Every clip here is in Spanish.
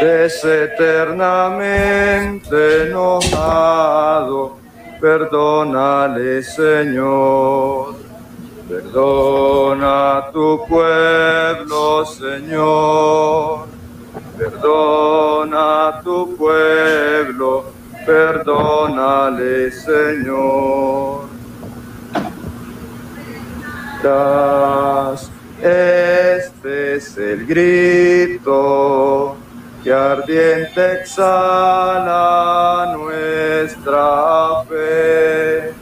es eternamente enojado, perdónale Señor. Perdona tu pueblo, Señor. Perdona tu pueblo, perdónale, Señor. Es el grito que ardiente exhala nuestra fe.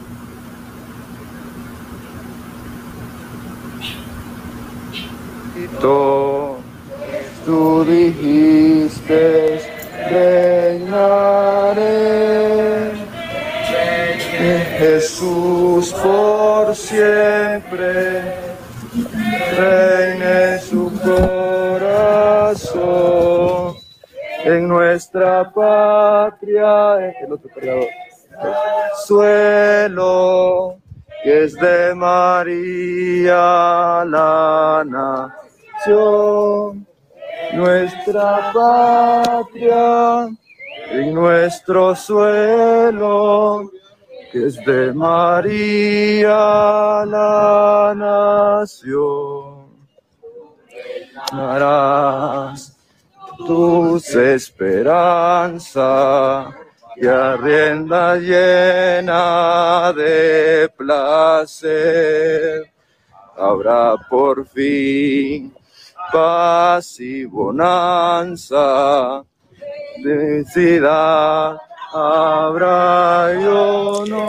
Tú dijiste, reinaré. Jesús por siempre nuestra patria, el otro suelo que es de María la nación, nuestra patria en nuestro suelo que es de María la nación. Tus esperanzas y arrienda llena de placer. Habrá por fin paz y bonanza, felicidad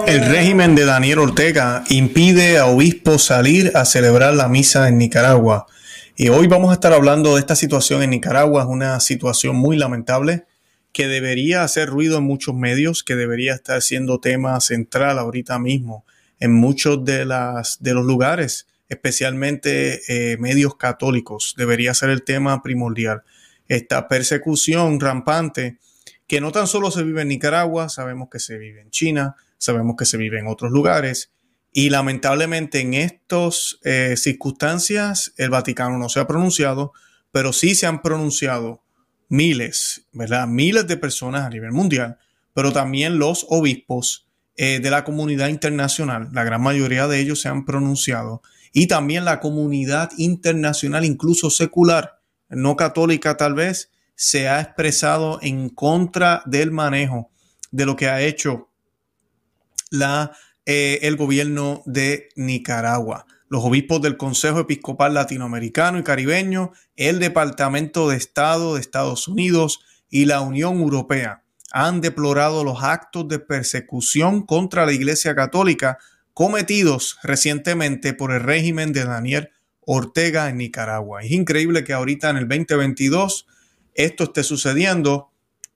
el régimen de Daniel Ortega impide a obispos salir a celebrar la misa en Nicaragua. Y hoy vamos a estar hablando de esta situación en Nicaragua. Es una situación muy lamentable que debería hacer ruido en muchos medios, que debería estar siendo tema central ahorita mismo en muchos de, las, de los lugares, especialmente eh, medios católicos. Debería ser el tema primordial. Esta persecución rampante que no tan solo se vive en Nicaragua, sabemos que se vive en China, sabemos que se vive en otros lugares. Y lamentablemente en estas eh, circunstancias el Vaticano no se ha pronunciado, pero sí se han pronunciado miles, ¿verdad? Miles de personas a nivel mundial, pero también los obispos eh, de la comunidad internacional, la gran mayoría de ellos se han pronunciado, y también la comunidad internacional, incluso secular, no católica tal vez, se ha expresado en contra del manejo de lo que ha hecho la, eh, el gobierno de Nicaragua. Los obispos del Consejo Episcopal Latinoamericano y Caribeño, el Departamento de Estado de Estados Unidos y la Unión Europea han deplorado los actos de persecución contra la Iglesia Católica cometidos recientemente por el régimen de Daniel Ortega en Nicaragua. Es increíble que ahorita en el 2022 esto esté sucediendo.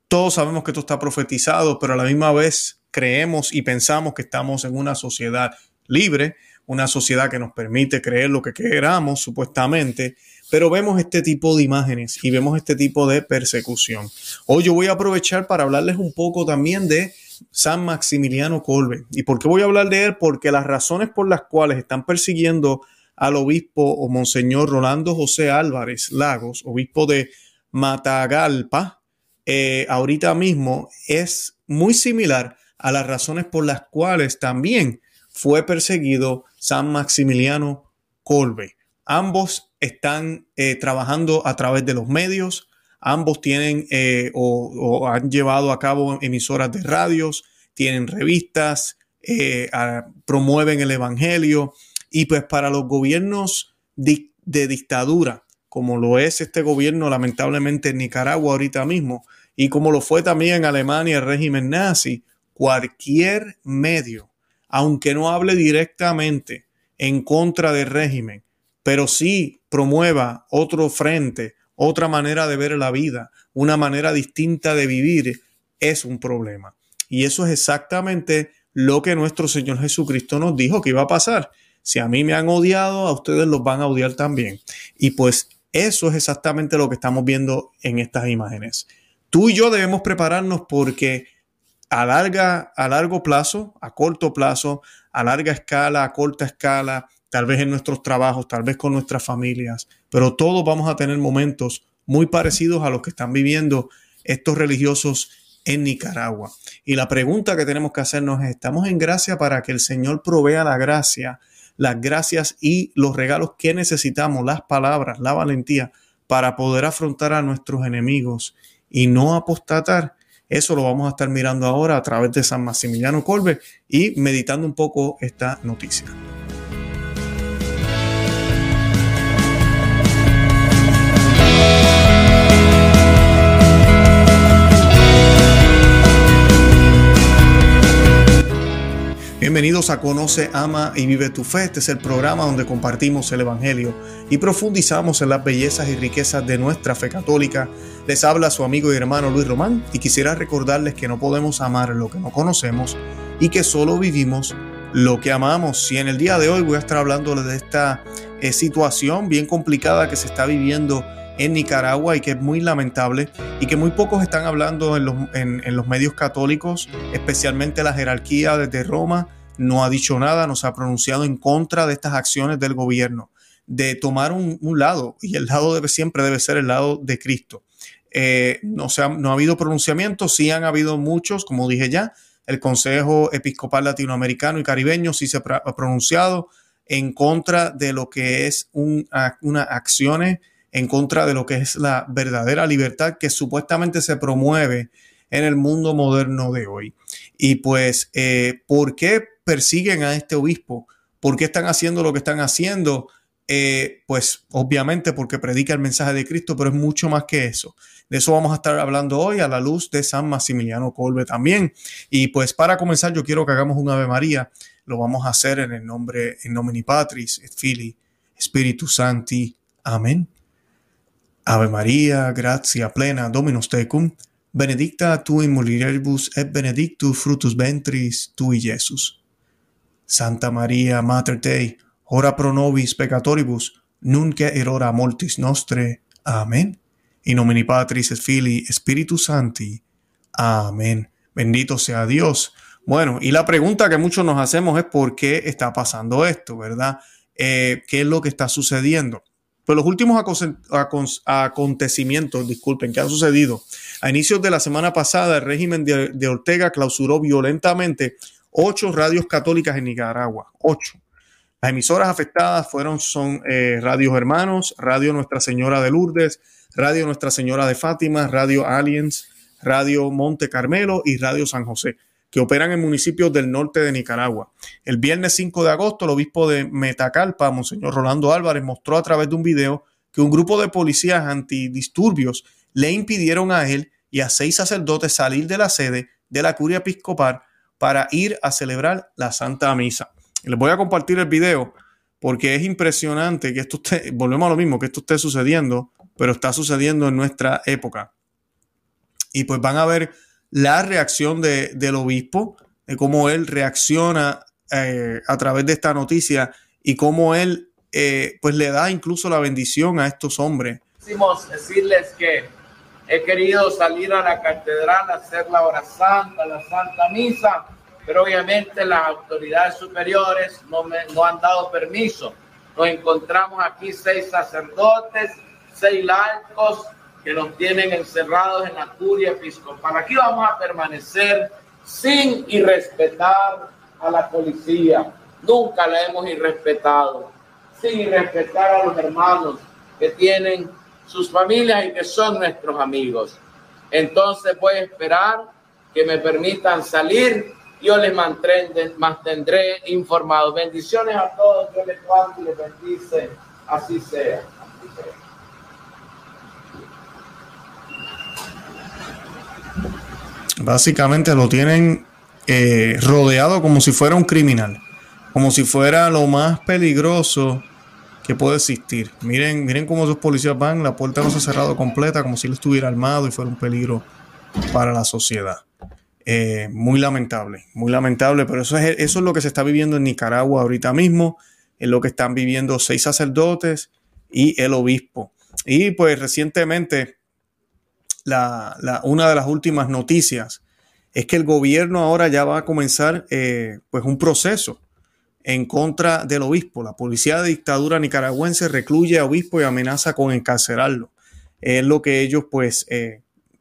Todos sabemos que esto está profetizado, pero a la misma vez creemos y pensamos que estamos en una sociedad libre, una sociedad que nos permite creer lo que queramos, supuestamente, pero vemos este tipo de imágenes y vemos este tipo de persecución. Hoy yo voy a aprovechar para hablarles un poco también de San Maximiliano Colbe. ¿Y por qué voy a hablar de él? Porque las razones por las cuales están persiguiendo al obispo o monseñor Rolando José Álvarez Lagos, obispo de Matagalpa, eh, ahorita mismo es muy similar a las razones por las cuales también fue perseguido San Maximiliano Colbe. Ambos están eh, trabajando a través de los medios, ambos tienen eh, o, han llevado a cabo emisoras de radios, tienen revistas, promueven el Evangelio y pues para los gobiernos de dictadura como lo es este gobierno lamentablemente en Nicaragua ahorita mismo, y como lo fue también en Alemania el régimen nazi, cualquier medio, aunque no hable directamente en contra del régimen, pero sí promueva otro frente, otra manera de ver la vida, una manera distinta de vivir, es un problema. Y eso es exactamente lo que nuestro Señor Jesucristo nos dijo que iba a pasar. Si a mí me han odiado, a ustedes los van a odiar también. Y pues eso es exactamente lo que estamos viendo en estas imágenes. Tú y yo debemos prepararnos porque a, larga, a largo plazo, a corto plazo, a larga escala, a corta escala, tal vez en nuestros trabajos, tal vez con nuestras familias, pero todos vamos a tener momentos muy parecidos a los que están viviendo estos religiosos en Nicaragua. Y la pregunta que tenemos que hacernos es, ¿estamos en gracia para que el Señor provea la gracia, las gracias y los regalos que necesitamos, las palabras, la valentía para poder afrontar a nuestros enemigos y no apostatar? Eso lo vamos a estar mirando ahora a través de San Maximiliano Colbe y meditando un poco esta noticia. Bienvenidos a Conoce, Ama y Vive tu Fe. Este es el programa donde compartimos el Evangelio y profundizamos en las bellezas y riquezas de nuestra fe católica. Les habla su amigo y hermano Luis Román y quisiera recordarles que no podemos amar lo que no conocemos y que solo vivimos lo que amamos. Y en el día de hoy voy a estar hablando de esta eh, situación bien complicada que se está viviendo en Nicaragua y que es muy lamentable y que muy pocos están hablando en los, en los medios católicos, especialmente la jerarquía desde Roma no ha dicho nada, no se ha pronunciado en contra de estas acciones del gobierno, de tomar un, lado, y el lado debe, siempre debe ser el lado de Cristo. Eh, no, ha, no ha habido pronunciamientos, sí han habido muchos, como dije ya, el Consejo Episcopal Latinoamericano y Caribeño sí se ha pronunciado en contra de lo que es una acción, en contra de lo que es la verdadera libertad que supuestamente se promueve en el mundo moderno de hoy. Y pues, eh, ¿por qué persiguen a este obispo? ¿Por qué están haciendo lo que están haciendo? Eh, pues obviamente porque predica el mensaje de Cristo, pero es mucho más que eso. De eso vamos a estar hablando hoy a la luz de San Maximiliano Colbe también. Y pues para comenzar yo quiero que hagamos un Ave María. Lo vamos a hacer en el nombre, en nomini Patris, et Filii, Spiritus Santi. Amén. Ave María, gracia plena, Dominus tecum, benedicta tu in mulieribus et benedictus frutus ventris tui, Jesús. Santa María, Mater Dei, ora pro nobis peccatoribus, nunc et hora mortis nostre. Amén. In nomine Patris et Filii Spiritus Sancti. Amén. Bendito sea Dios. Bueno, y la pregunta que muchos nos hacemos es por qué está pasando esto, ¿verdad? Eh, ¿Qué es lo que está sucediendo? Pues los últimos acontecimientos, disculpen, que han sucedido. A inicios de la semana pasada, el régimen de Ortega clausuró violentamente ocho radios católicas en Nicaragua, ocho. Las emisoras afectadas fueron son eh, Radios Hermanos, Radio Nuestra Señora de Lourdes, Radio Nuestra Señora de Fátima, Radio Aliens, Radio Monte Carmelo y Radio San José, que operan en municipios del norte de Nicaragua. El viernes 5 de agosto, el obispo de Metacalpa, Monseñor Rolando Álvarez, mostró a través de un video que un grupo de policías antidisturbios le impidieron a él y a seis sacerdotes salir de la sede de la curia episcopal para ir a celebrar la Santa Misa. Les voy a compartir el video porque es impresionante que esto esté, volvemos a lo mismo, que esto esté sucediendo, pero está sucediendo en nuestra época. Y pues van a ver la reacción del obispo, de cómo él reacciona eh, a través de esta noticia y cómo él eh, pues le da incluso la bendición a estos hombres. decirles que He querido salir a la catedral a hacer la hora santa, la santa misa, pero obviamente las autoridades superiores no me no han dado permiso. Nos encontramos aquí seis sacerdotes, seis laicos que nos tienen encerrados en la curia episcopal. Aquí vamos a permanecer sin irrespetar a la policía. Nunca la hemos irrespetado. Sin irrespetar a los hermanos que tienen sus familias y que son nuestros amigos. Entonces voy a esperar que me permitan salir. Yo les mantendré, mantendré informados. Bendiciones a todos. Yo les cuento y les bendice. Así sea. Básicamente lo tienen eh, rodeado como si fuera un criminal, como si fuera lo más peligroso que puede existir. Miren, miren cómo esos policías van, la puerta no se ha cerrado completa, como si él estuviera armado y fuera un peligro para la sociedad. Eh, muy lamentable, muy lamentable, pero eso es, eso es lo que se está viviendo en Nicaragua ahorita mismo, es lo que están viviendo seis sacerdotes y el obispo. Y pues recientemente, la, una de las últimas noticias es que el gobierno ahora ya va a comenzar eh, pues un proceso en contra del obispo. La policía de dictadura nicaragüense recluye a obispo y amenaza con encarcelarlo. es lo que ellos pues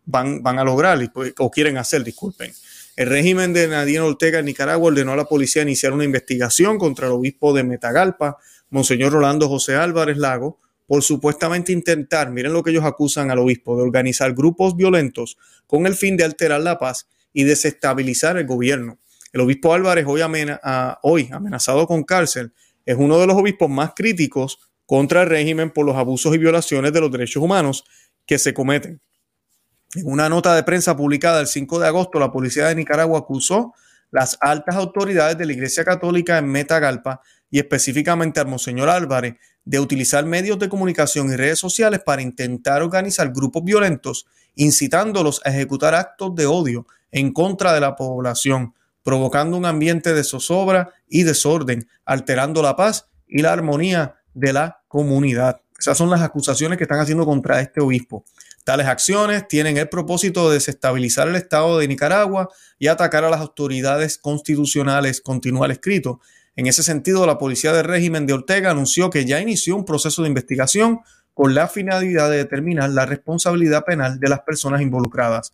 van, van a lograr pues, o quieren hacer, disculpen. El régimen de Nadine Ortega en Nicaragua ordenó a la policía iniciar una investigación contra el obispo de Metagalpa, Monseñor Rolando José Álvarez Lago, por supuestamente intentar, miren lo que ellos acusan al obispo, de organizar grupos violentos con el fin de alterar la paz y desestabilizar el gobierno. El obispo Álvarez, hoy, hoy amenazado con cárcel, es uno de los obispos más críticos contra el régimen por los abusos y violaciones de los derechos humanos que se cometen. En una nota de prensa publicada el 5 de agosto, la policía de Nicaragua acusó las altas autoridades de la Iglesia Católica en Metagalpa y específicamente al Monseñor Álvarez de utilizar medios de comunicación y redes sociales para intentar organizar grupos violentos, incitándolos a ejecutar actos de odio en contra de la población, provocando un ambiente de zozobra y desorden, alterando la paz y la armonía de la comunidad. Esas son las acusaciones que están haciendo contra este obispo. Tales acciones tienen el propósito de desestabilizar el Estado de Nicaragua y atacar a las autoridades constitucionales, continúa el escrito. En ese sentido, la policía del régimen de Ortega anunció que ya inició un proceso de investigación con la finalidad de determinar la responsabilidad penal de las personas involucradas.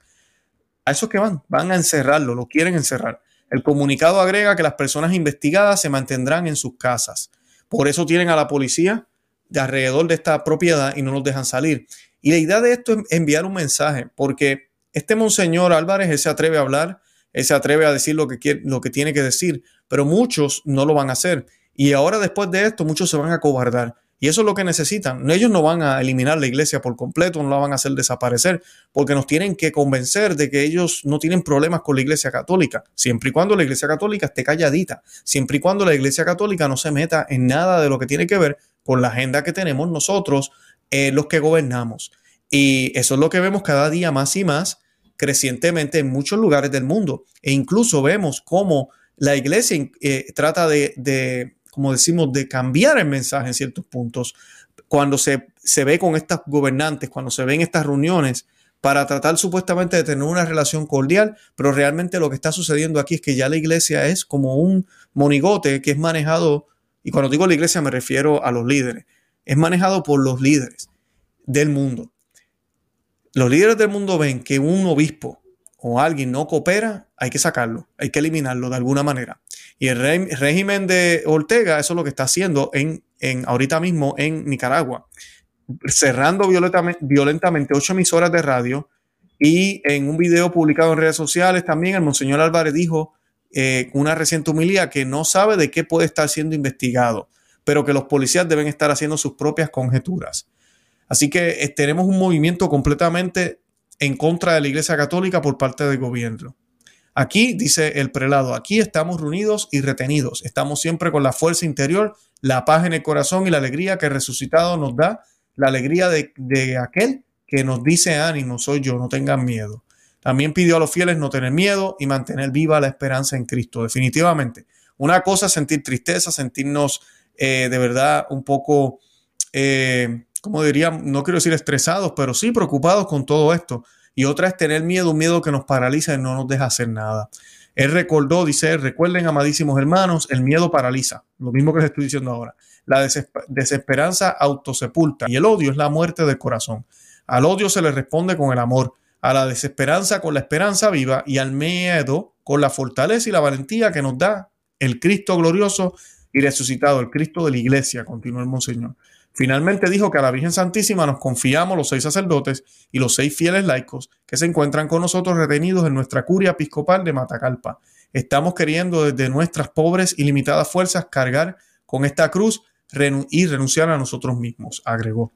A esos que van, van a encerrarlo, lo quieren encerrar. El comunicado agrega que las personas investigadas se mantendrán en sus casas. Por eso tienen a la policía de alrededor de esta propiedad y no los dejan salir. Y la idea de esto es enviar un mensaje, porque este monseñor Álvarez, él se atreve a hablar, él se atreve a decir lo que, quiere, lo que tiene que decir, pero muchos no lo van a hacer. Y ahora después de esto, muchos se van a cobardar. Y eso es lo que necesitan. Ellos no van a eliminar la iglesia por completo, no la van a hacer desaparecer, porque nos tienen que convencer de que ellos no tienen problemas con la iglesia católica, siempre y cuando la iglesia católica esté calladita, siempre y cuando la iglesia católica no se meta en nada de lo que tiene que ver con la agenda que tenemos nosotros eh, los que gobernamos. Y eso es lo que vemos cada día más y más crecientemente en muchos lugares del mundo. E incluso vemos cómo la iglesia eh, trata de, como decimos, de cambiar el mensaje en ciertos puntos. Cuando se, se ve con estas gobernantes, cuando se ven estas reuniones, para tratar supuestamente de tener una relación cordial, pero realmente lo que está sucediendo aquí es que ya la iglesia es como un monigote que es manejado, y cuando digo la iglesia me refiero a los líderes, es manejado por los líderes del mundo. Los líderes del mundo ven que un obispo o alguien no coopera, hay que sacarlo, hay que eliminarlo de alguna manera. Y el régimen de Ortega, eso es lo que está haciendo en, en ahorita mismo en Nicaragua, cerrando violentamente, ocho emisoras de radio y en un video publicado en redes sociales también el monseñor Álvarez dijo eh, una reciente humilía que no sabe de qué puede estar siendo investigado pero que los policías deben estar haciendo sus propias conjeturas. Así que eh, tenemos un movimiento completamente en contra de la Iglesia Católica por parte del gobierno. Aquí, dice el prelado, aquí estamos reunidos y retenidos. Estamos siempre con la fuerza interior, la paz en el corazón y la alegría que resucitado nos da, la alegría de, de aquel que nos dice ánimo, soy yo, no tengan miedo. También pidió a los fieles no tener miedo y mantener viva la esperanza en Cristo. Definitivamente, una cosa es sentir tristeza, sentirnos eh, de verdad un poco, eh, como diría, no quiero decir estresados, pero sí preocupados con todo esto. Y otra es tener miedo, un miedo que nos paraliza y no nos deja hacer nada. Él recordó, dice, recuerden, amadísimos hermanos, el miedo paraliza, lo mismo que les estoy diciendo ahora. La desesperanza autosepulta y el odio es la muerte del corazón. Al odio se le responde con el amor, a la desesperanza con la esperanza viva y al miedo con la fortaleza y la valentía que nos da el Cristo glorioso y resucitado, el Cristo de la iglesia, continuó el Monseñor. Finalmente dijo que a la Virgen Santísima nos confiamos los seis sacerdotes y los seis fieles laicos que se encuentran con nosotros retenidos en nuestra curia episcopal de Matacalpa. Estamos queriendo desde nuestras pobres y limitadas fuerzas cargar con esta cruz y renunciar a nosotros mismos, agregó.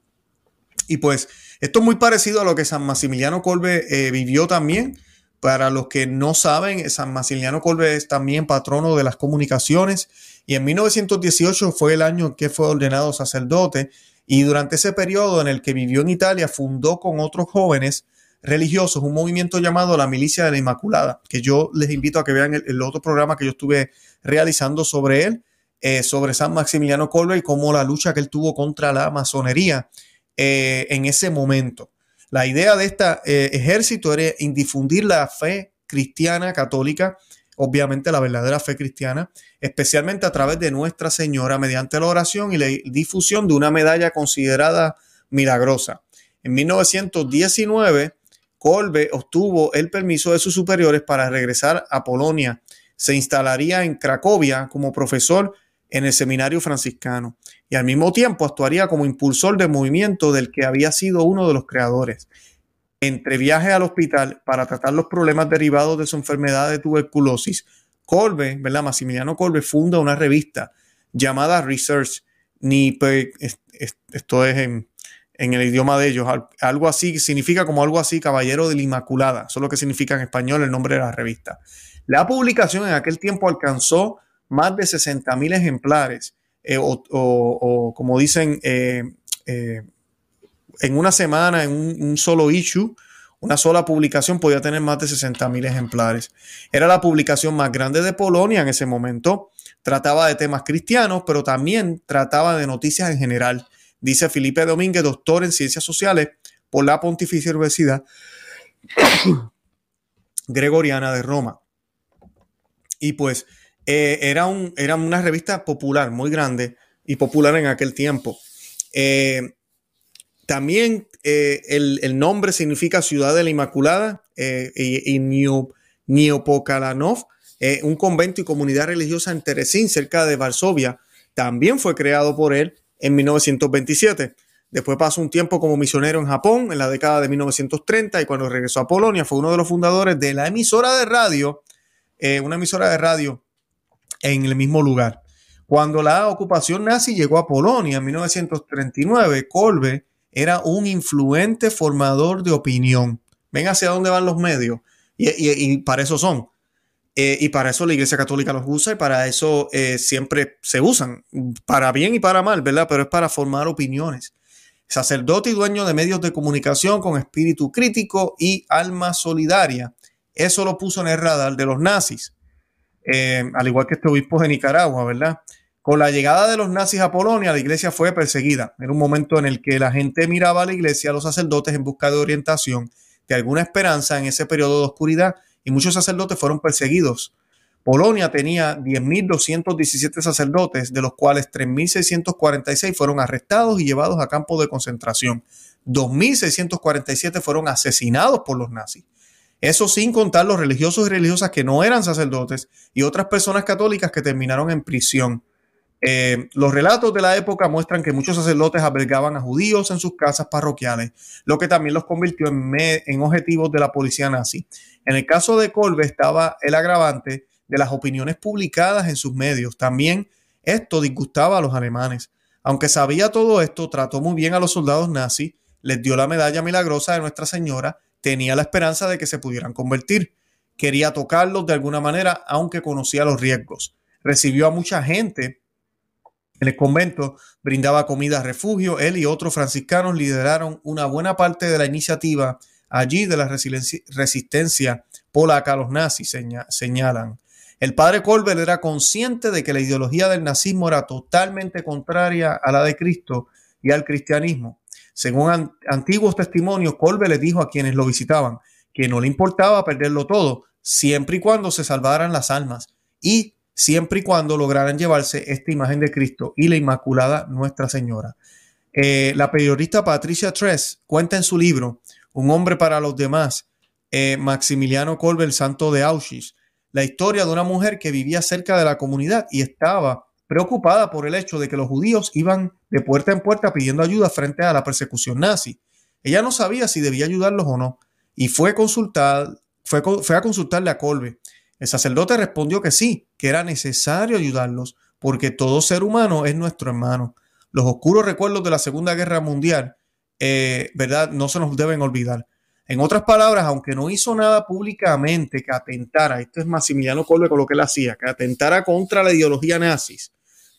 Y pues esto es muy parecido a lo que San Maximiliano Colbe eh, vivió también. Para los que no saben, San Maximiliano Colbe es también patrono de las comunicaciones y en 1918 fue el año en que fue ordenado sacerdote y durante ese periodo en el que vivió en Italia fundó con otros jóvenes religiosos un movimiento llamado la Milicia de la Inmaculada, que yo les invito a que vean el, otro programa que yo estuve realizando sobre él, eh, sobre San Maximiliano Kolbe y cómo la lucha que él tuvo contra la masonería eh, en ese momento. La idea de este ejército era difundir la fe cristiana católica obviamente la verdadera fe cristiana, especialmente a través de Nuestra Señora mediante la oración y la difusión de una medalla considerada milagrosa. En 1919, Kolbe obtuvo el permiso de sus superiores para regresar a Polonia. Se instalaría en Cracovia como profesor en el seminario franciscano y al mismo tiempo actuaría como impulsor del movimiento del que había sido uno de los creadores. Entre viajes al hospital para tratar los problemas derivados de su enfermedad de tuberculosis, Kolbe, ¿verdad? Maximiliano Kolbe funda una revista llamada Research, ni esto es en, el idioma de ellos. Algo así significa como algo así, Caballero de la Inmaculada. Eso es lo que significa en español el nombre de la revista. La publicación en aquel tiempo alcanzó más de 60 mil ejemplares, eh, o, como dicen, eh, eh, en una semana, en un, solo issue, una sola publicación podía tener más de 60 mil ejemplares. Era la publicación más grande de Polonia en ese momento. Trataba de temas cristianos, pero también trataba de noticias en general dice Felipe Domínguez, doctor en ciencias sociales por la Pontificia Universidad Gregoriana de Roma. Y pues eh, era, un, era una revista popular, muy grande y popular en aquel tiempo. Eh, también eh, el, nombre significa Ciudad de la Inmaculada y, y Neopokalanov, un convento y comunidad religiosa en Teresín, cerca de Varsovia, también fue creado por él en 1927. Después pasó un tiempo como misionero en Japón en la década de 1930 y cuando regresó a Polonia fue uno de los fundadores de la emisora de radio, una emisora de radio en el mismo lugar. Cuando la ocupación nazi llegó a Polonia en 1939, Kolbe era un influente formador de opinión. Ven hacia dónde van los medios y para eso son. Eh, y para eso la Iglesia Católica los usa y para eso eh, siempre se usan, para bien y para mal, ¿verdad? Pero es para formar opiniones. Sacerdote y dueño de medios de comunicación con espíritu crítico y alma solidaria. Eso lo puso en el radar de los nazis, eh, al igual que este obispo de Nicaragua, ¿verdad? Con la llegada de los nazis a Polonia, la iglesia fue perseguida. Era un momento en el que la gente miraba a la iglesia, a los sacerdotes, en busca de orientación, de alguna esperanza en ese periodo de oscuridad y muchos sacerdotes fueron perseguidos. Polonia tenía 10.217 sacerdotes, de los cuales 3.646 fueron arrestados y llevados a campos de concentración. 2.647 fueron asesinados por los nazis. Eso sin contar los religiosos y religiosas que no eran sacerdotes y otras personas católicas que terminaron en prisión. Eh, los relatos de la época muestran que muchos sacerdotes albergaban a judíos en sus casas parroquiales, lo que también los convirtió en, en objetivos de la policía nazi. En el caso de Kolbe estaba el agravante de las opiniones publicadas en sus medios. También esto disgustaba a los alemanes. Aunque sabía todo esto, trató muy bien a los soldados nazis, les dio la medalla milagrosa de Nuestra Señora, tenía la esperanza de que se pudieran convertir. Quería tocarlos de alguna manera, aunque conocía los riesgos. Recibió a mucha gente en el convento brindaba comida, refugio. Él y otros franciscanos lideraron una buena parte de la iniciativa allí de la resistencia polaca a los nazis, señalan. El padre Colbert era consciente de que la ideología del nazismo era totalmente contraria a la de Cristo y al cristianismo. Según antiguos testimonios, Colbert le dijo a quienes lo visitaban que no le importaba perderlo todo, siempre y cuando se salvaran las almas. Y siempre y cuando lograran llevarse esta imagen de Cristo y la Inmaculada Nuestra Señora. Eh, la periodista Patricia Tress cuenta en su libro Un hombre para los demás, eh, Maximiliano Kolbe, el santo de Auschwitz, la historia de una mujer que vivía cerca de la comunidad y estaba preocupada por el hecho de que los judíos iban de puerta en puerta pidiendo ayuda frente a la persecución nazi. Ella no sabía si debía ayudarlos o no y fue, fue, a consultarle a Kolbe el sacerdote respondió que sí, que era necesario ayudarlos, porque todo ser humano es nuestro hermano. Los oscuros recuerdos de la Segunda Guerra Mundial, eh, ¿verdad? No se nos deben olvidar. En otras palabras, aunque no hizo nada públicamente que atentara, esto es Maximiliano Kolbe con lo que él hacía, que atentara contra la ideología nazis,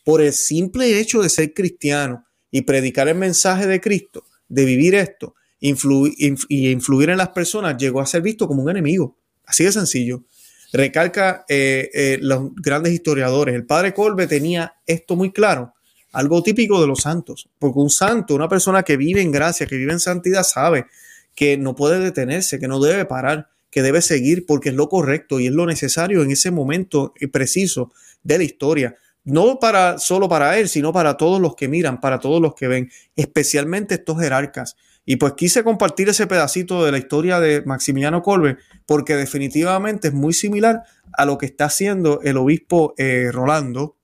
por el simple hecho de ser cristiano y predicar el mensaje de Cristo, de vivir esto y influir en las personas, llegó a ser visto como un enemigo. Así de sencillo recalca eh, eh, los grandes historiadores. El padre Colbe tenía esto muy claro, algo típico de los santos, porque un santo, una persona que vive en gracia, que vive en santidad, sabe que no puede detenerse, que no debe parar, que debe seguir porque es lo correcto y es lo necesario en ese momento preciso de la historia. No para solo para él, sino para todos los que miran, para todos los que ven, especialmente estos jerarcas Y pues quise compartir ese pedacito de la historia de Maximiliano Colbe porque definitivamente es muy similar a lo que está haciendo el obispo eh, Rolando,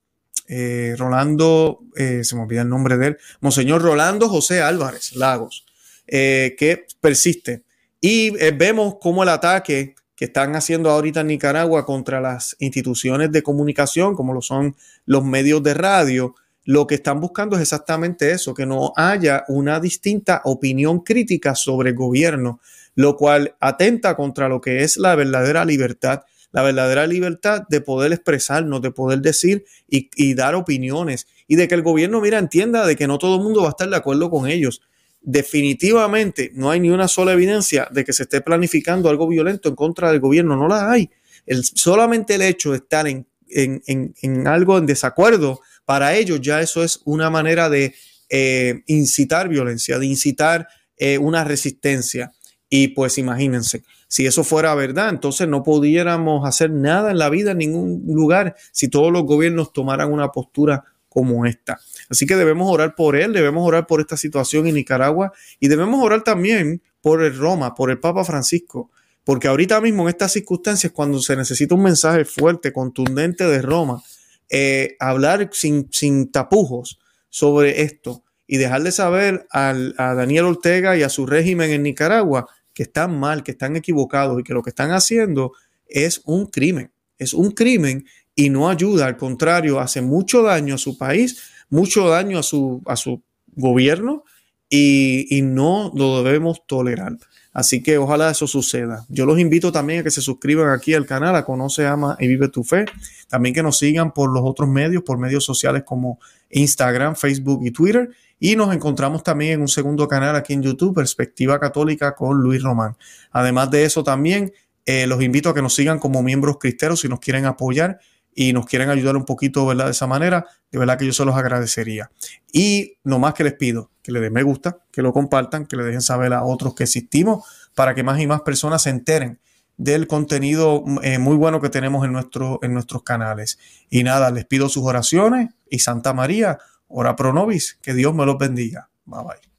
eh, Rolando, eh, se me olvida el nombre de él, Monseñor Rolando José Álvarez Lagos, que persiste. Y vemos cómo el ataque que están haciendo ahorita en Nicaragua contra las instituciones de comunicación, como lo son los medios de radio, lo que están buscando es exactamente eso, que no haya una distinta opinión crítica sobre el gobierno, lo cual atenta contra lo que es la verdadera libertad, la verdadera libertad de poder expresarnos, de poder decir y, dar opiniones y de que el gobierno, mira, entienda de que no todo el mundo va a estar de acuerdo con ellos. Definitivamente no hay ni una sola evidencia de que se esté planificando algo violento en contra del gobierno, no la hay. Solamente el hecho de estar en algo en desacuerdo para ellos ya eso es una manera de eh, incitar violencia, de incitar eh, una resistencia. Y pues imagínense, si eso fuera verdad, entonces no pudiéramos hacer nada en la vida en ningún lugar si todos los gobiernos tomaran una postura como esta. Así que debemos orar por él, debemos orar por esta situación en Nicaragua y debemos orar también por el Roma, por el Papa Francisco, porque ahorita mismo en estas circunstancias, cuando se necesita un mensaje fuerte, contundente de Roma, eh, hablar sin, sin tapujos sobre esto y dejarle saber al, a Daniel Ortega y a su régimen en Nicaragua que están mal, que están equivocados y que lo que están haciendo es un crimen, es un crimen y no ayuda, al contrario, hace mucho daño a su país, mucho daño a su, a su gobierno y, y no lo debemos tolerar. Así que ojalá eso suceda. Yo los invito también a que se suscriban aquí al canal, a Conoce, Ama y Vive tu Fe. También que nos sigan por los otros medios, por medios sociales como Instagram, Facebook y Twitter. Y nos encontramos también en un segundo canal aquí en YouTube, Perspectiva Católica con Luis Román. Además de eso también, eh, los invito a que nos sigan como miembros cristeros si nos quieren apoyar y nos quieren ayudar un poquito, ¿verdad? De esa manera, de verdad que yo se los agradecería. Y no más que les pido que le den me gusta, que lo compartan, que le dejen saber a otros que existimos para que más y más personas se enteren del contenido eh, muy bueno que tenemos en, nuestro, en nuestros canales. Y nada, les pido sus oraciones y Santa María, ora pro nobis, que Dios me los bendiga. Bye bye.